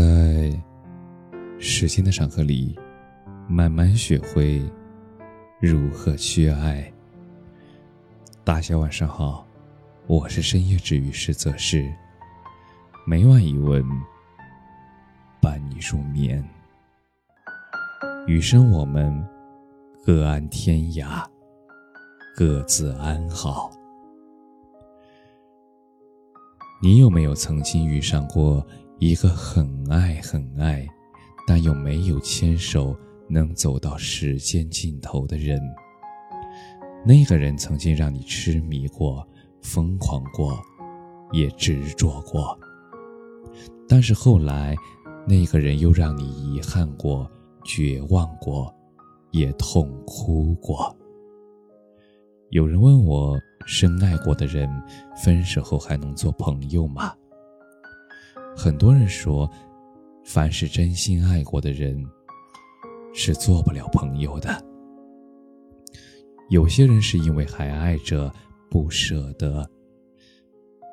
在时间的长河里，慢慢学会如何去爱。大家晚上好，我是深夜治愈师泽是，每晚一问，伴你入眠。余生我们各安天涯，各自安好。你有没有曾经遇上过一个很爱很爱，但又没有牵手能走到时间尽头的人？那个人曾经让你痴迷过、疯狂过，也执着过。但是后来，那个人又让你遗憾过、绝望过，也痛哭过。有人问我。深爱过的人，分手后还能做朋友吗？很多人说，凡是真心爱过的人，是做不了朋友的。有些人是因为还爱着，不舍得，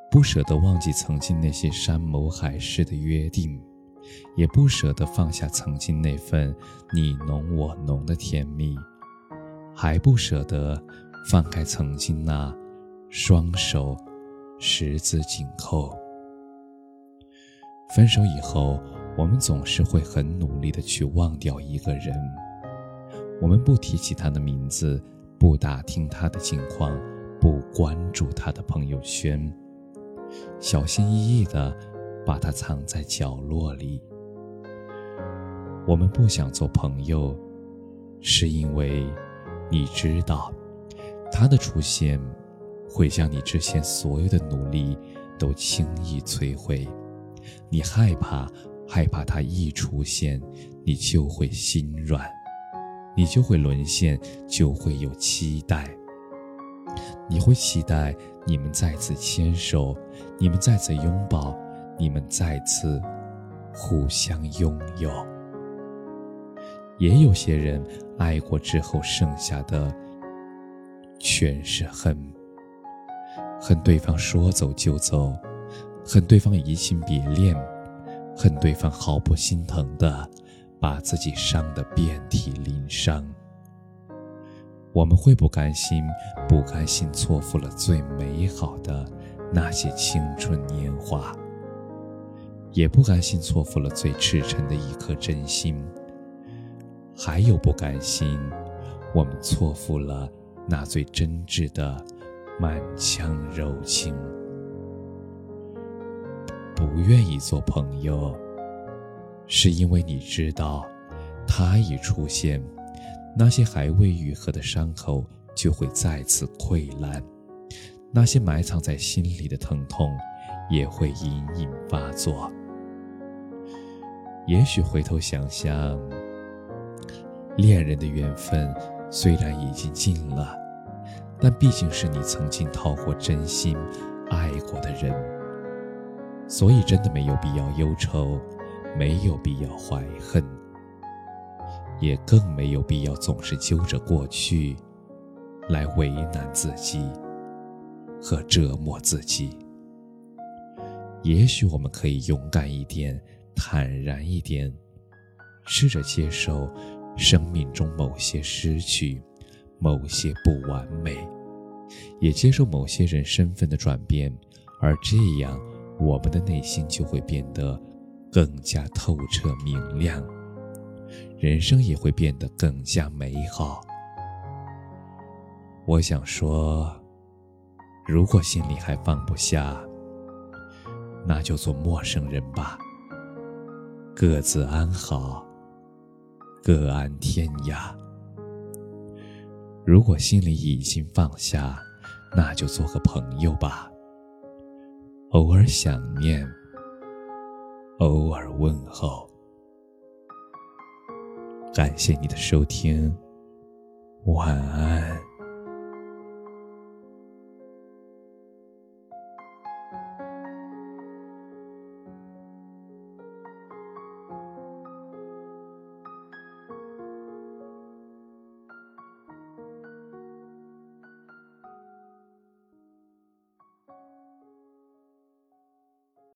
不舍得忘记曾经那些山盟海誓的约定，也不舍得放下曾经那份你侬我侬的甜蜜，还不舍得放开曾经那。双手十字紧扣。分手以后，我们总是会很努力的去忘掉一个人。我们不提起他的名字，不打听他的近况，不关注他的朋友圈，小心翼翼的把他藏在角落里。我们不想做朋友，是因为你知道他的出现。会将你之前所有的努力都轻易摧毁，你害怕，害怕他一出现，你就会心软，你就会沦陷，就会有期待。你会期待你们再次牵手，你们再次拥抱，你们再次互相拥有。也有些人爱过之后，剩下的全是恨。恨对方说走就走，恨对方移情别恋，恨对方毫不心疼的把自己伤得遍体鳞伤。我们会不甘心，不甘心错付了最美好的那些青春年华，也不甘心错付了最赤诚的一颗真心，还有不甘心，我们错付了那最真挚的。满腔柔情，不愿意做朋友，是因为你知道，他一出现，那些还未愈合的伤口就会再次溃烂，那些埋藏在心里的疼痛也会隐隐发作。也许回头想想，恋人的缘分虽然已经尽了。但毕竟是你曾经掏过真心爱过的人，所以真的没有必要忧愁，没有必要怀恨，也更没有必要总是揪着过去来为难自己和折磨自己。也许我们可以勇敢一点，坦然一点，试着接受生命中某些失去。某些不完美，也接受某些人身份的转变，而这样，我们的内心就会变得更加透彻明亮，人生也会变得更加美好。我想说，如果心里还放不下，那就做陌生人吧，各自安好，各安天涯。如果心里已经放下，那就做个朋友吧。偶尔想念，偶尔问候。感谢你的收听，晚安。